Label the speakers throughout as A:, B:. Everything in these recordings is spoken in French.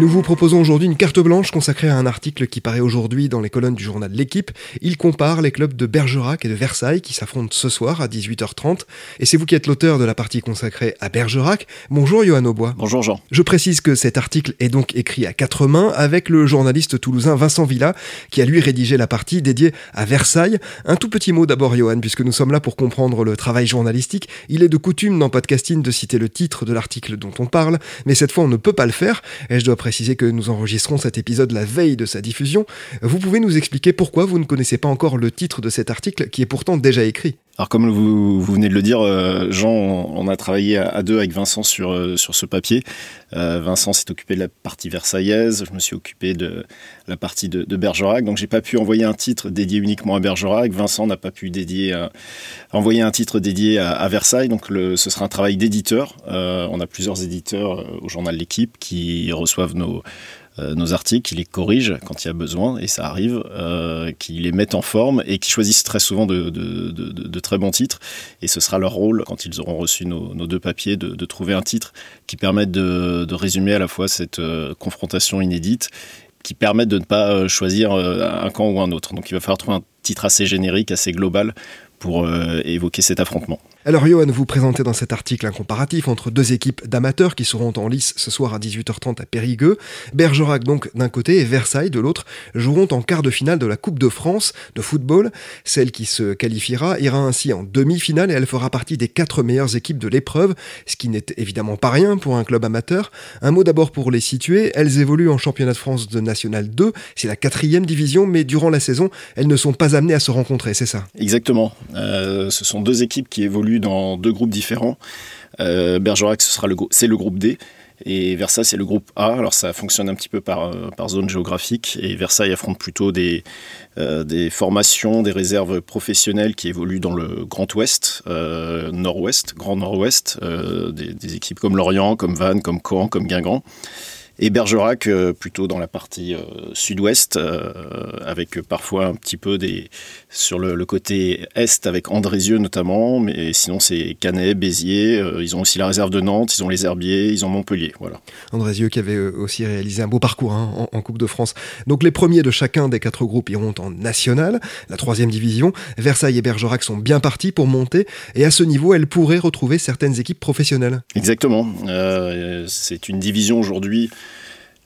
A: Nous vous proposons aujourd'hui une carte blanche consacrée à un article qui paraît aujourd'hui dans les colonnes du journal L'équipe. Il compare les clubs de Bergerac et de Versailles qui s'affrontent ce soir à 18h30. Et c'est vous qui êtes l'auteur de la partie consacrée à Bergerac. Bonjour Johan Aubois.
B: Bonjour Jean.
A: Je précise que cet article est donc écrit à quatre mains avec le journaliste toulousain Vincent Villa qui a lui rédigé la partie dédiée à Versailles. Un tout petit mot d'abord Johan puisque nous sommes là pour comprendre le travail journalistique. Il est de coutume dans podcasting de citer le titre de l'article dont on parle, mais cette fois on ne peut pas le faire et je dois préciser que nous enregistrons cet épisode la veille de sa diffusion. Vous pouvez nous expliquer pourquoi vous ne connaissez pas encore le titre de cet article qui est pourtant déjà écrit
B: Alors comme vous, venez de le dire, euh, Jean, on, a travaillé à, deux avec Vincent sur, euh, sur ce papier. Euh, Vincent s'est occupé de la partie versaillaise, je me suis occupé de la partie de, Bergerac, donc j'ai pas pu envoyer un titre dédié uniquement à Bergerac. Vincent n'a pas pu dédier, envoyer un titre dédié à, Versailles, donc ce sera un travail d'éditeur. On a plusieurs éditeurs au journal L'équipe qui reçoivent nos nos articles, qui les corrigent quand il y a besoin, et ça arrive, euh, qui les mettent en forme et qui choisissent très souvent de, très bons titres. Et ce sera leur rôle, quand ils auront reçu nos, deux papiers, de, trouver un titre qui permette de, résumer à la fois cette euh, confrontation inédite, qui permette de ne pas euh, choisir euh, un camp ou un autre. Donc il va falloir trouver un titre assez générique, assez global pour euh, évoquer cet affrontement.
A: Alors Johan, vous présentez dans cet article un comparatif entre deux équipes d'amateurs qui seront en lice ce soir à 18h30 à Périgueux. Bergerac donc d'un côté et Versailles de l'autre joueront en quart de finale de la Coupe de France de football. Celle qui se qualifiera ira ainsi en demi-finale et elle fera partie des quatre meilleures équipes de l'épreuve, ce qui n'est évidemment pas rien pour un club amateur. Un mot d'abord pour les situer, elles évoluent en championnat de France de National 2, c'est la quatrième division, mais durant la saison, elles ne sont pas amenées à se rencontrer, c'est ça?
B: Exactement. Euh, ce sont deux équipes qui évoluent dans deux groupes différents. Euh, Bergerac, ce sera le, c'est le groupe D. Et Versailles, c'est le groupe A. Alors ça fonctionne un petit peu par, euh, par zone géographique. Et Versailles affronte plutôt des, euh, des formations, des réserves professionnelles qui évoluent dans le Grand Ouest, Nord-Ouest, Grand Nord-Ouest. des équipes comme Lorient, comme Vannes, comme Caen, comme Guingamp. Et Bergerac, plutôt dans la partie euh, sud-ouest, euh, avec parfois un petit peu des sur le, le côté est avec Andrézieux notamment, mais sinon c'est Canet, Béziers. euh, ils ont aussi la réserve de Nantes, ils ont les Herbiers, ils ont Montpellier. Voilà.
A: Andrézieux qui avait aussi réalisé un beau parcours hein, en, en Coupe de France. Donc les premiers de chacun des quatre groupes iront en national, la troisième division. Versailles et Bergerac sont bien partis pour monter et à ce niveau, elles pourraient retrouver certaines équipes professionnelles.
B: Exactement. Euh, c'est une division aujourd'hui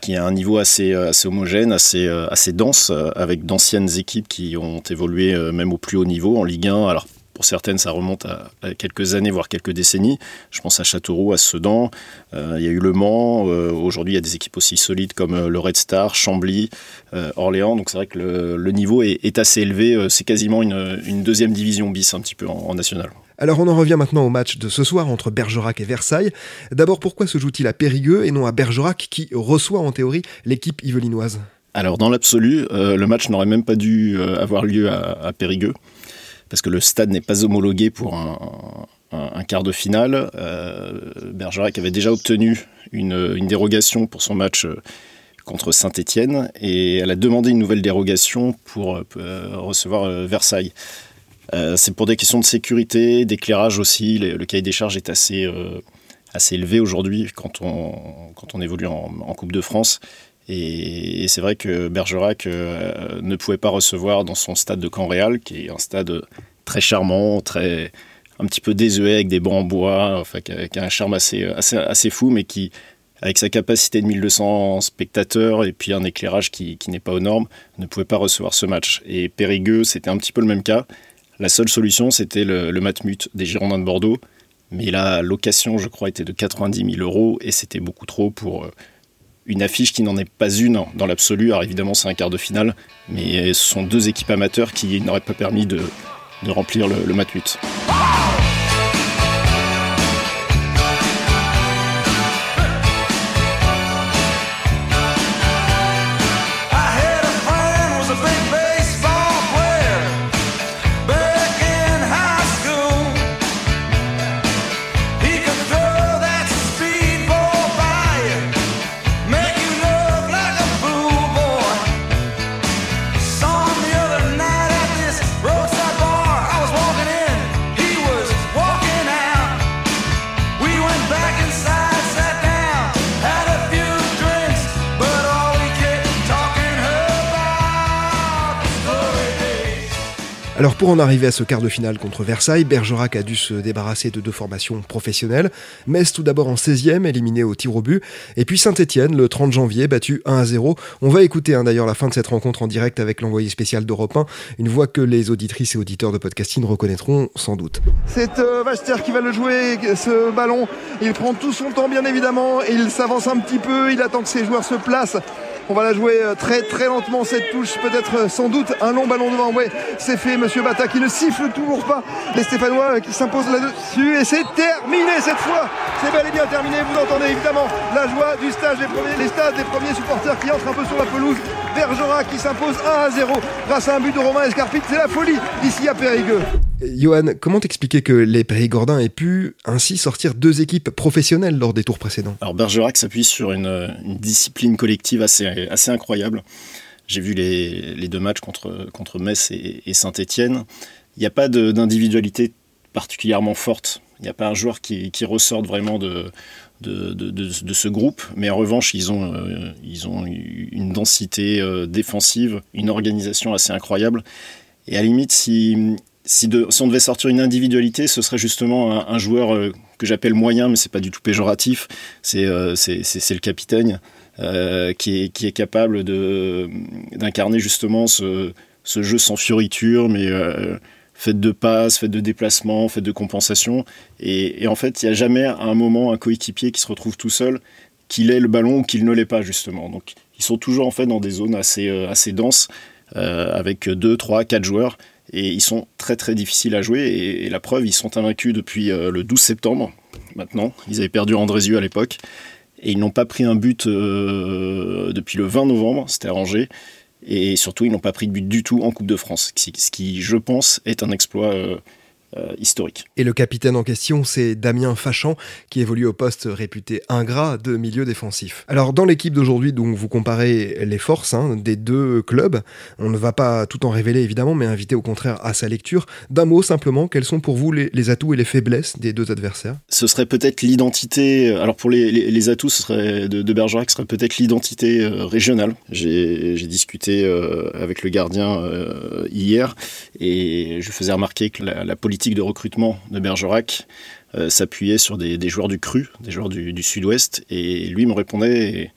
B: qui a un niveau assez, euh, homogène, assez, euh, dense, euh, avec d'anciennes équipes qui ont évolué même au plus haut niveau en Ligue 1. Alors pour certaines, ça remonte à, quelques années, voire quelques décennies. Je pense à Châteauroux, à Sedan. Il y a eu Le Mans. Aujourd'hui, il y a des équipes aussi solides comme le Red Star, Chambly, Orléans. Donc c'est vrai que le, niveau est, assez élevé. C'est quasiment une, une deuxième division bis un petit peu en, en national.
A: Alors on en revient maintenant au match de ce soir entre Bergerac et Versailles. D'abord, pourquoi se joue-t-il à Périgueux et non à Bergerac qui reçoit en théorie l'équipe yvelinoise?
B: Alors, dans l'absolu, euh, le match n'aurait même pas dû euh, avoir lieu à, Périgueux, parce que le stade n'est pas homologué pour un, quart de finale. Euh, Bergerac avait déjà obtenu une, dérogation pour son match contre Saint-Étienne, et elle a demandé une nouvelle dérogation pour recevoir Versailles. Euh, c'est pour des questions de sécurité, d'éclairage aussi. Le, cahier des charges est assez, euh, assez élevé aujourd'hui quand on, quand on évolue en, Coupe de France. Et, c'est vrai que Bergerac euh, ne pouvait pas recevoir dans son stade de Caen-Réal, qui est un stade très charmant, très un petit peu désuet avec des bancs en bois, enfin qui un charme assez, assez, assez fou, mais qui, avec sa capacité de 1200 spectateurs et puis un éclairage qui, qui n'est pas aux normes, ne pouvait pas recevoir ce match. Et Périgueux, c'était un petit peu le même cas, La seule solution, c'était le, Matmut des Girondins de Bordeaux. Mais la location, je crois, était de 90 000 euros et c'était beaucoup trop pour une affiche qui n'en est pas une dans l'absolu. Alors évidemment, c'est un quart de finale, mais ce sont deux équipes amateurs qui n'auraient pas permis de, remplir le, le Matmut.
A: Alors pour en arriver à ce quart de finale contre Versailles, Bergerac a dû se débarrasser de deux formations professionnelles. Metz tout d'abord en 16e, éliminé au tir au but, et puis Saint-Etienne le 30 janvier, battu 1 à 0. On va écouter hein, d'ailleurs la fin de cette rencontre en direct avec l'envoyé spécial d'Europe 1, une voix que les auditrices et auditeurs de podcasting reconnaîtront sans doute.
C: C'est euh, qui va le jouer, ce ballon. Il prend tout son temps bien évidemment, il s'avance un petit peu, il attend que ses joueurs se placent. On va la jouer euh, très très lentement cette touche, peut-être euh, sans doute un long ballon devant. Ouais, c'est fait, Monsieur Bata qui ne siffle toujours pas. Les Stéphanois euh, qui s'imposent là-dessus et c'est terminé cette fois. C'est bel et bien terminé. Vous entendez évidemment la joie du stage des premiers, les stades des premiers supporters qui entrent un peu sur la pelouse. Bergerac qui s'impose 1 à 0 grâce à un but de Romain Escarpit. C'est la folie ici à Périgueux.
A: Johan, comment t'expliquer que les Périgordins aient pu ainsi sortir deux équipes professionnelles lors des tours précédents?
B: Alors Bergerac s'appuie sur une, discipline collective assez, assez incroyable. J'ai vu les, deux matchs contre, contre Metz et, Saint-Étienne. Il n'y a pas d'individualité particulièrement forte. Il n'y a pas un joueur qui, qui ressorte vraiment de, de, ce groupe, mais en revanche, ils ont, euh, ils ont une densité euh, défensive, une organisation assez incroyable. Et à la limite, si, si, on devait sortir une individualité, ce serait justement un, joueur euh, que j'appelle moyen, mais c'est pas du tout péjoratif. C'est le capitaine qui, est, qui est capable d'incarner justement ce, ce, jeu sans fioriture, mais faites de passes, faites de déplacements, faites de compensation. Et, en fait, il n'y a jamais à un moment un coéquipier qui se retrouve tout seul, qu'il ait le ballon ou qu'il ne l'ait pas, justement. Donc, ils sont toujours en fait dans des zones assez, euh, assez denses, euh, avec 2, 3, 4 joueurs. Et ils sont très très difficiles à jouer. Et, la preuve, ils sont invaincus depuis euh, le 12 septembre, maintenant. Ils avaient perdu Andrézieux à l'époque. Et ils n'ont pas pris un but depuis le 20 novembre, c'était arrangé. Et surtout, ils n'ont pas pris de but du tout en Coupe de France, ce qui, je pense, est un exploit euh, historique.
A: Et le capitaine en question, c'est Damien Fachan, qui évolue au poste réputé ingrat de milieu défensif. Alors dans l'équipe d'aujourd'hui, donc vous comparez les forces hein, des deux clubs. On ne va pas tout en révéler évidemment, mais inviter au contraire à sa lecture. D'un mot simplement, quels sont pour vous les, atouts et les faiblesses des deux adversaires?
B: Ce serait peut-être l'identité. Alors pour les, atouts, ce serait de, de Bergerac, ce serait peut-être l'identité euh, régionale. J'ai discuté euh, avec le gardien hier et je faisais remarquer que la politique de recrutement de Bergerac euh, s'appuyait sur des, joueurs du cru, des joueurs du, sud-ouest, et lui me répondait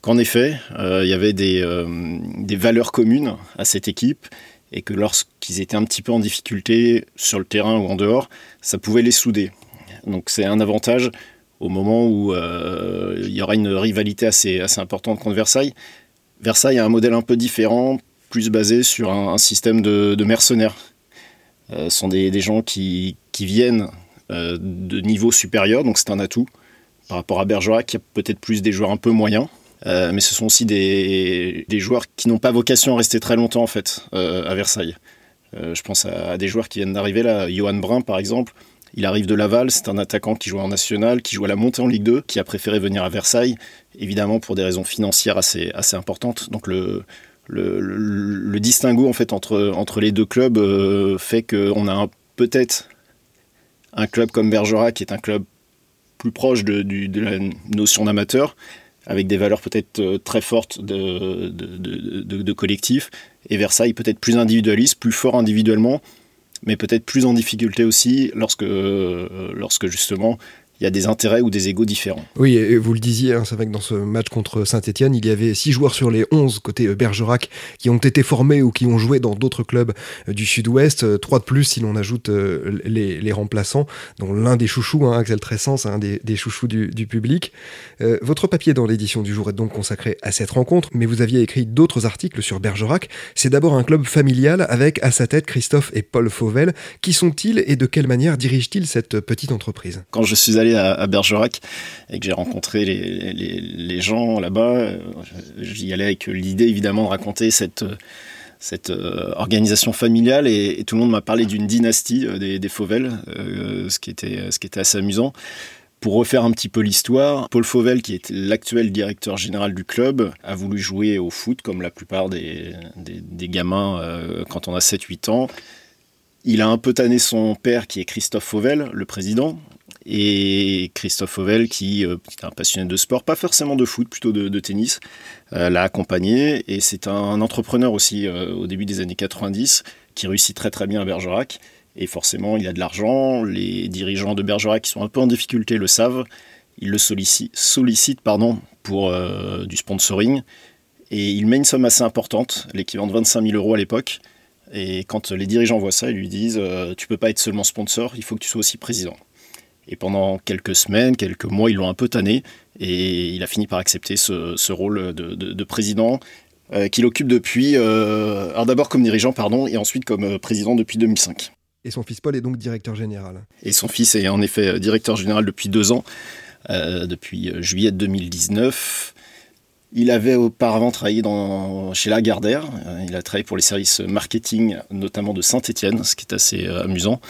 B: qu'en effet, euh, il y avait euh, des, valeurs communes à cette équipe, et que lorsqu'ils étaient un petit peu en difficulté sur le terrain ou en dehors, ça pouvait les souder. Donc c'est un avantage au moment où il y aura une rivalité assez, importante contre Versailles. Versailles a un modèle un peu différent, plus basé sur un, système de mercenaires sont des, gens qui, viennent euh, de niveau supérieur, donc c'est un atout par rapport à Bergerac qui a peut-être plus des joueurs un peu moyens. Euh, mais ce sont aussi des, joueurs qui n'ont pas vocation à rester très longtemps en fait à Versailles. je pense à, des joueurs qui viennent d'arriver là, Johan Brun par exemple. Il arrive de Laval, c'est un attaquant qui joue en national, qui joue à la montée en Ligue 2, qui a préféré venir à Versailles, évidemment pour des raisons financières assez, assez importantes. Donc le, le, distinguo en fait entre, entre les deux clubs euh, fait qu'on a peut-être un club comme Bergerac qui est un club plus proche de, la notion d'amateur, avec des valeurs peut-être euh, très fortes de, de, collectif, et Versailles peut-être plus individualiste, plus fort individuellement, mais peut-être plus en difficulté aussi lorsque, euh, lorsque justement il y a des intérêts ou des égaux différents.
A: Oui, et vous le disiez, hein, c'est vrai que dans ce match contre Saint-Etienne, il y avait 6 joueurs sur les 11 côté euh, Bergerac qui ont été formés ou qui ont joué dans d'autres clubs euh, du sud-ouest, 3 de plus si l'on ajoute les, remplaçants, dont l'un des chouchous, hein, Axel Tressens, un des, chouchous du, public. votre papier dans l'édition du jour est donc consacré à cette rencontre, mais vous aviez écrit d'autres articles sur Bergerac. C'est d'abord un club familial avec à sa tête Christophe et Paul Fauvel. Qui sont-ils et de quelle manière dirigent-ils cette petite entreprise?
B: Quand je suis allé à, Bergerac et que j'ai rencontré les, gens là-bas, euh, j'y allais avec l'idée évidemment de raconter cette euh, organisation familiale et, tout le monde m'a parlé d'une dynastie euh, des, Fauvel, ce, qui était, ce qui était assez amusant. Pour refaire un petit peu l'histoire, Paul Fauvel, qui est l'actuel directeur général du club, a voulu jouer au foot comme la plupart des, des, gamins quand on a 7-8 ans. Il a un peu tanné son père qui est Christophe Fauvel, le président, et Christophe Fauvel, qui, euh, est un passionné de sport, pas forcément de foot, plutôt de, tennis, euh, l'a accompagné. Et c'est un entrepreneur aussi euh, au début des années 90 qui réussit très très bien à Bergerac. Et forcément, il a de l'argent. Les dirigeants de Bergerac qui sont un peu en difficulté le savent. Ils le sollicitent, pardon, pour du sponsoring. Et il met une somme assez importante, l'équivalent de 25 000 euros à l'époque. Et quand les dirigeants voient ça, ils lui disent Tu peux pas être seulement sponsor, il faut que tu sois aussi président. Et pendant quelques semaines, quelques mois, ils l'ont un peu tanné. Et il a fini par accepter ce, rôle de, président euh, qu'il occupe depuis. Euh, alors d'abord comme dirigeant, pardon, et ensuite comme président depuis 2005.
A: Et son fils Paul est donc directeur général.
B: Et son fils est en effet directeur général depuis deux ans, depuis juillet 2019. Il avait auparavant travaillé dans, chez Lagardère. Euh, il a travaillé pour les services marketing, notamment de Saint-Etienne, ce qui est assez euh, amusant.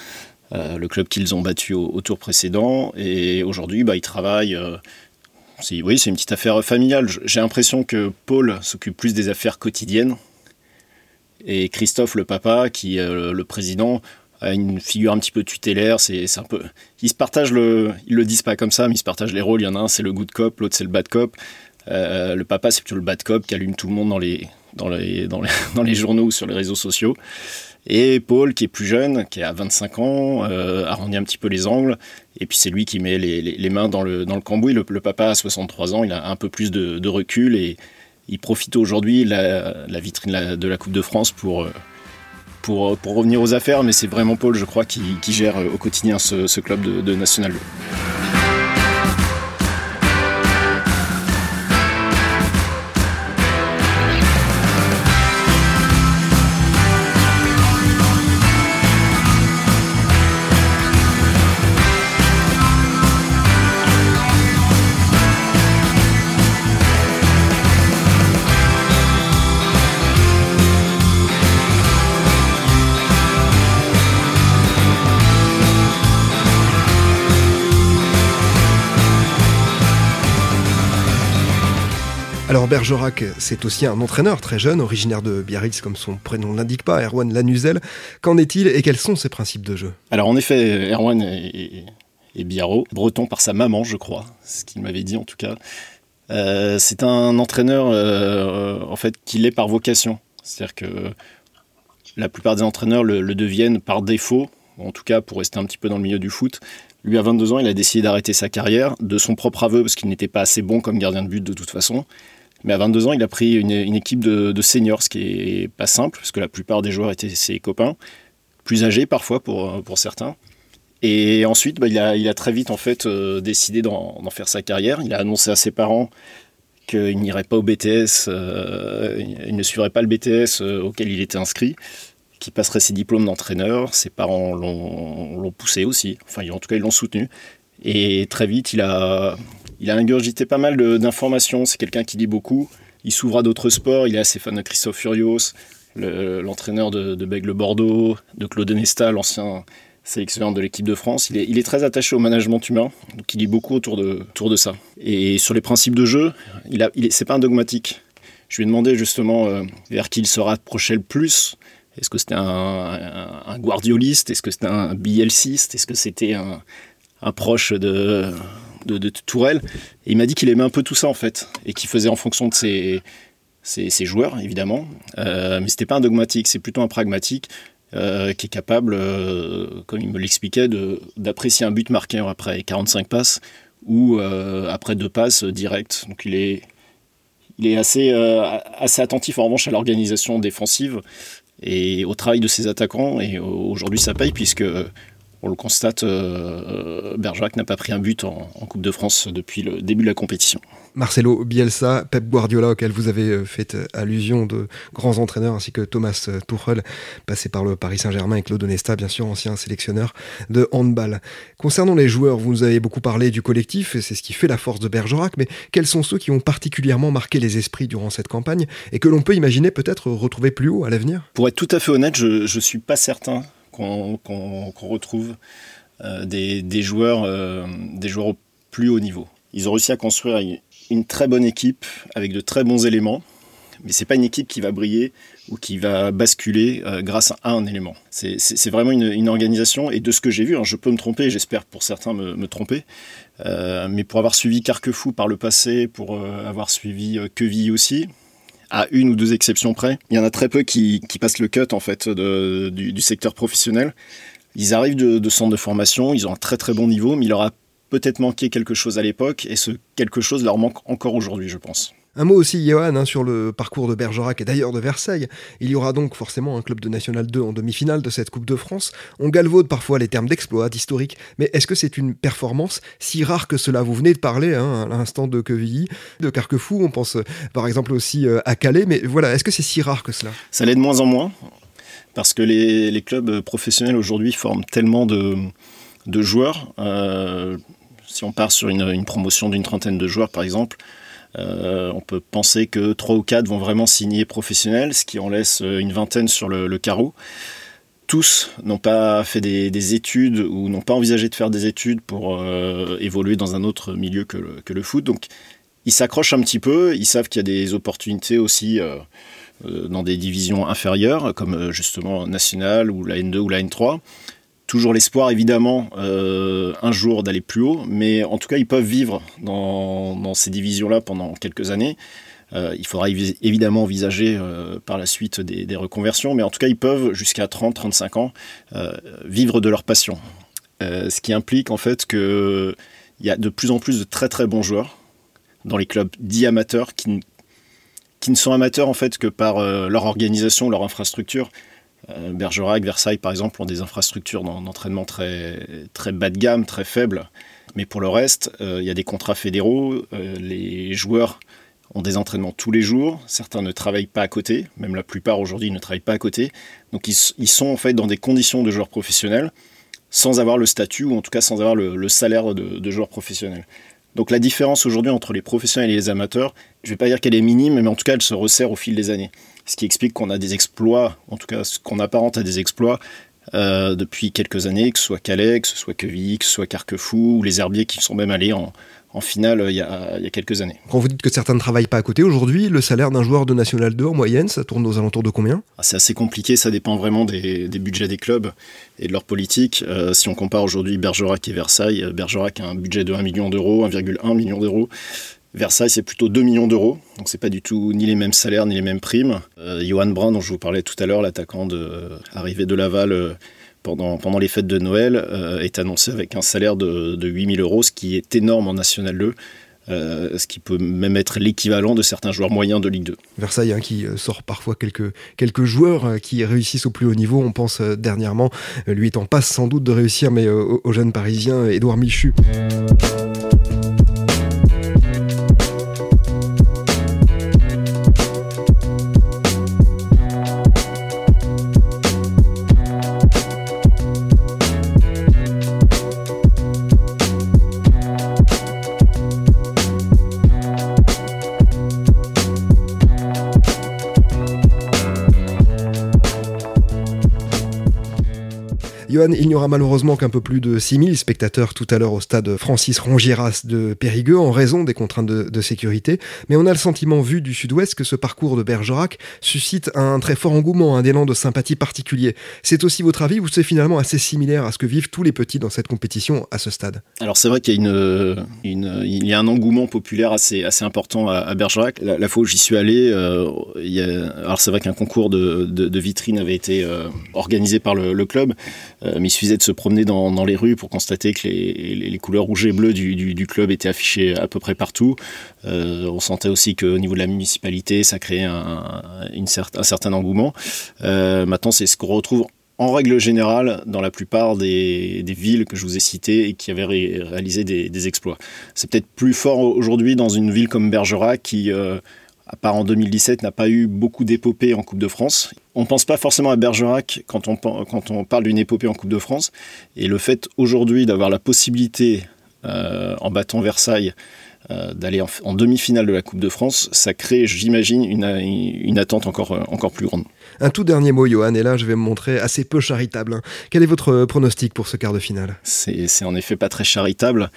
B: Euh, le club qu'ils ont battu au, tour précédent. Et aujourd'hui, bah, il travaille. oui, c'est une petite affaire familiale. J'ai l'impression que Paul s'occupe plus des affaires quotidiennes. Et Christophe, le papa, qui est le président, a une figure un petit peu tutélaire. C'est un peu. Ils se partagent le. Ils le disent pas comme ça, mais ils se partagent les rôles. Il y en a un, c'est le good cop, l'autre, c'est le bad cop. Euh, le papa, c'est plutôt le bad cop qui allume tout le monde dans les, dans les, dans les, journaux ou sur les réseaux sociaux. Et Paul, qui est plus jeune, qui a 25 ans, euh, arrondit un petit peu les angles. Et puis c'est lui qui met les, mains dans le, dans le cambouis. Le, papa a 63 ans, il a un peu plus de, recul et il profite aujourd'hui la, la vitrine de la Coupe de France pour, euh, pour, pour revenir aux affaires. Mais c'est vraiment Paul, je crois, qui, gère au quotidien ce, club de, National 2.
A: Alors Bergerac, c'est aussi un entraîneur très jeune, originaire de Biarritz comme son prénom l'indique pas, Erwan Lanuzel. Qu'en est-il et quels sont ses principes de jeu?
B: Alors en effet, Erwan est, est, breton par sa maman je crois, ce qu'il m'avait dit en tout cas. Euh, c'est un entraîneur euh, en fait qui l'est par vocation. C'est-à-dire que la plupart des entraîneurs le, le, deviennent par défaut, en tout cas pour rester un petit peu dans le milieu du foot. Lui, à 22 ans, il a décidé d'arrêter sa carrière, de son propre aveu, parce qu'il n'était pas assez bon comme gardien de but de toute façon. Mais à 22 ans, il a pris une, équipe de, seniors, ce qui est pas simple, parce que la plupart des joueurs étaient ses copains, plus âgés parfois pour, pour certains. Et ensuite, bah, il, a, il, a, très vite en fait euh, décidé d'en faire sa carrière. Il a annoncé à ses parents qu'il n'irait pas au BTS, euh, il ne suivrait pas le BTS euh, auquel il était inscrit, qu'il passerait ses diplômes d'entraîneur. Ses parents l'ont poussé aussi, enfin en tout cas ils l'ont soutenu. Et très vite, il a, il a ingurgité pas mal d'informations. C'est quelqu'un qui lit beaucoup. Il s'ouvre à d'autres sports. Il est assez fan de Christophe Furios, l'entraîneur de, de Bègle Bordeaux, de Claude Nesta, l'ancien sélectionneur de l'équipe de France. Il est, très attaché au management humain, donc il lit beaucoup autour de, ça. Et sur les principes de jeu, il c'est pas un dogmatique. Je lui ai demandé justement euh, vers qui il se rapprochait le plus. Est-ce que c'était un, guardioliste? Est-ce que c'était un bielciste Est-ce que c'était un, un proche de, de, Tourelle. Et il m'a dit qu'il aimait un peu tout ça en fait, et qu'il faisait en fonction de ses, joueurs évidemment. Euh, mais c'était pas un dogmatique, c'est plutôt un pragmatique. qui est capable, comme il me l'expliquait, d'apprécier un but marqué après 45 passes ou après deux passes directes. Donc il est, il est assez, assez attentif en revanche à l'organisation défensive et au travail de ses attaquants. Et aujourd'hui, ça paye puisque on le constate, euh, Bergerac n'a pas pris un but en, Coupe de France depuis le début de la compétition.
A: Marcelo Bielsa, Pep Guardiola, auquel vous avez euh, fait euh, allusion de grands entraîneurs, ainsi que Thomas Tuchel, passé par le Paris Saint-Germain et Claude Onesta, bien sûr, ancien sélectionneur de handball. Concernant les joueurs, vous nous avez beaucoup parlé du collectif, et c'est ce qui fait la force de Bergerac, mais quels sont ceux qui ont particulièrement marqué les esprits durant cette campagne et que l'on peut imaginer peut-être retrouver plus haut à l'avenir?
B: Pour être tout à fait honnête, je ne suis pas certain qu'on retrouve euh, des, joueurs, euh, des joueurs au plus haut niveau. Ils ont réussi à construire une, très bonne équipe avec de très bons éléments, mais c'est pas une équipe qui va briller ou qui va basculer euh, grâce à un élément. C'est vraiment une, organisation, et de ce que j'ai vu, hein, je peux me tromper, j'espère pour certains me, tromper, mais pour avoir suivi Carquefou par le passé, pour avoir suivi Queville aussi, à une ou deux exceptions près. Il y en a très peu qui, passent le cut en fait du, secteur professionnel. Ils arrivent de, de centres de formation, ils ont un très très bon niveau, mais il leur a peut-être manqué quelque chose à l'époque et ce quelque chose leur manque encore aujourd'hui, je pense.
A: Un mot aussi, Johan, hein, sur le parcours de Bergerac et d'ailleurs de Versailles. Il y aura donc forcément un club de National 2 en demi-finale de cette Coupe de France. On galvaude parfois les termes d'exploit, d'historique, mais est-ce que c'est une performance si rare que cela Vous venez de parler hein, à l'instant de Quevilly, de Carquefou, on pense par exemple aussi euh, à Calais, mais voilà, est-ce que c'est si rare que cela?
B: Ça l'est de moins en moins, parce que les, clubs professionnels aujourd'hui forment tellement de, joueurs. Euh, si on part sur une promotion d'une trentaine de joueurs par exemple, euh, on peut penser que 3 ou 4 vont vraiment signer professionnels, ce qui en laisse euh, une vingtaine sur le, carreau. Tous n'ont pas fait des, études ou n'ont pas envisagé de faire des études pour euh, évoluer dans un autre milieu que le, foot. Donc ils s'accrochent un petit peu, ils savent qu'il y a des opportunités aussi dans des divisions inférieures, comme justement National ou la N2 ou la N3 toujours l'espoir évidemment euh, un jour d'aller plus haut, mais en tout cas ils peuvent vivre dans, ces divisions-là pendant quelques années. Euh, il faudra évidemment envisager euh, par la suite des, reconversions, mais en tout cas ils peuvent jusqu'à 30-35 ans vivre de leur passion. ce qui implique en fait qu'il y a de plus en plus de très très bons joueurs dans les clubs dits amateurs qui, qui ne sont amateurs en fait que par leur organisation, leur infrastructure, Bergerac, Versailles, par exemple, ont des infrastructures d'entraînement très, très bas de gamme, très faibles. Mais pour le reste, euh, il y a des contrats fédéraux. Euh, les joueurs ont des entraînements tous les jours. Certains ne travaillent pas à côté. Même la plupart aujourd'hui ne travaillent pas à côté. Donc ils, sont en fait dans des conditions de joueurs professionnels sans avoir le statut ou en tout cas sans avoir le, salaire de, de joueurs professionnels. Donc la différence aujourd'hui entre les professionnels et les amateurs, je ne vais pas dire qu'elle est minime, mais en tout cas elle se resserre au fil des années ce qui explique qu'on a des exploits, en tout cas ce qu'on apparente à des exploits euh, depuis quelques années, que ce soit Calais, que ce soit Quevilly, que ce soit Carquefou, ou les Herbiers qui sont même allés en, finale euh, il y, a, quelques années.
A: Quand vous dites que certains ne travaillent pas à côté, aujourd'hui, le salaire d'un joueur de National 2 en moyenne, ça tourne aux alentours de combien?
B: Ah, C'est assez compliqué, ça dépend vraiment des, budgets des clubs et de leur politique. Euh, si on compare aujourd'hui Bergerac et Versailles, Bergerac a un budget de 1 million d'euros, 1,1 million d'euros. Versailles, c'est plutôt 2 millions d'euros, donc c'est pas du tout ni les mêmes salaires ni les mêmes primes. Euh, Johan Brun, dont je vous parlais tout à l'heure, l'attaquant euh, arrivé de Laval euh, pendant, les fêtes de Noël, est annoncé avec un salaire de, de 8000 euros, ce qui est énorme en National 2. ce qui peut même être l'équivalent de certains joueurs moyens de Ligue 2.
A: Versailles hein, qui sort parfois quelques, quelques joueurs qui réussissent au plus haut niveau. On pense dernièrement, lui est en passe sans doute de réussir, mais au, au jeune Parisien Édouard Michu. Il n'y aura malheureusement qu'un peu plus de 6000 spectateurs tout à l'heure au stade Francis Rongiras de Périgueux en raison des contraintes de, sécurité, mais on a le sentiment vu du sud-ouest que ce parcours de Bergerac suscite un très fort engouement, un élan de sympathie particulier. C'est aussi votre avis ou c'est finalement assez similaire à ce que vivent tous les petits dans cette compétition à ce stade?
B: Alors c'est vrai qu'il y a un engouement populaire assez, important à, Bergerac. La, fois où j'y suis allé, euh, a, alors c'est vrai qu'un concours de, de, vitrine avait été euh, organisé par le, club, euh, mais il suffisait de se promener dans, les rues pour constater que les, couleurs rouge et bleues du, club étaient affichées à peu près partout. on sentait aussi qu'au niveau de la municipalité, ça créait un, certain engouement. maintenant, c'est ce qu'on retrouve en règle générale dans la plupart des, villes que je vous ai citées et qui avaient réalisé des, exploits. C'est peut-être plus fort aujourd'hui dans une ville comme Bergerac qui, euh, à part en 2017, n'a pas eu beaucoup d'épopées en Coupe de France. On ne pense pas forcément à Bergerac quand on, parle d'une épopée en Coupe de France. Et le fait aujourd'hui d'avoir la possibilité, euh, en battant Versailles, d'aller en, demi-finale de la Coupe de France, ça crée, j'imagine, une, une, attente encore, encore plus grande.
A: Un tout dernier mot, Johan, et là je vais me montrer assez peu charitable. Hein. Quel est votre pronostic pour ce quart de finale?
B: C'est en effet pas très charitable,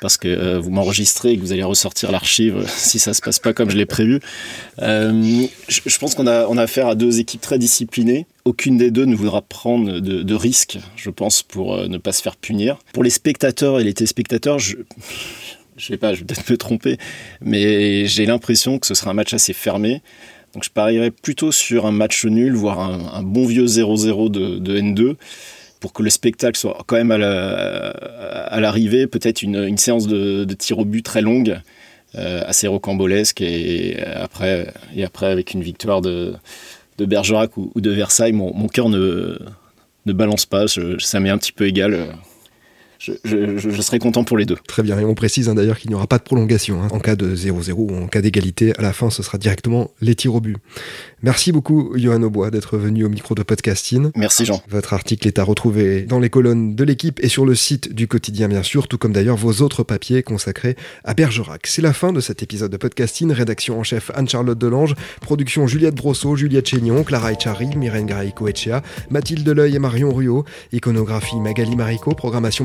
B: parce que euh, vous m'enregistrez et que vous allez ressortir l'archive si ça se passe pas comme je l'ai prévu. Euh, je, pense qu'on a, on a affaire à deux équipes très disciplinées. Aucune des deux ne voudra prendre de, risques, je pense, pour euh, ne pas se faire punir. Pour les spectateurs et les téléspectateurs, je je sais pas, je vais peut-être me tromper, mais j'ai l'impression que ce sera un match assez fermé. Donc je parierais plutôt sur un match nul, voire un, bon vieux 0-0 de, N2 pour que le spectacle soit quand même à l'arrivée, peut-être une, séance de, de tir au but très longue, euh, assez rocambolesque, et après, et après avec une victoire de, de Bergerac ou, de Versailles, mon, cœur ne, ne balance pas, ça m'est un petit peu égal je, serai content pour les deux.
A: Très bien, et on précise hein, d'ailleurs qu'il n'y aura pas de prolongation. Hein. En cas de 0-0 ou en cas d'égalité, à la fin, ce sera directement les tirs au but. Merci beaucoup, Johan Aubois, d'être venu au micro de Podcasting.
B: Merci, Jean.
A: Votre article est à retrouver dans les colonnes de l'équipe et sur le site du quotidien, bien sûr, tout comme d'ailleurs vos autres papiers consacrés à Bergerac. C'est la fin de cet épisode de Podcasting. Rédaction en chef Anne-Charlotte Delange, production Juliette Brosseau, Juliette Chénion, Clara Echari, Myrène Graïco Echea, Mathilde Deleuil et Marion Ruot, iconographie Magali Marico, programmation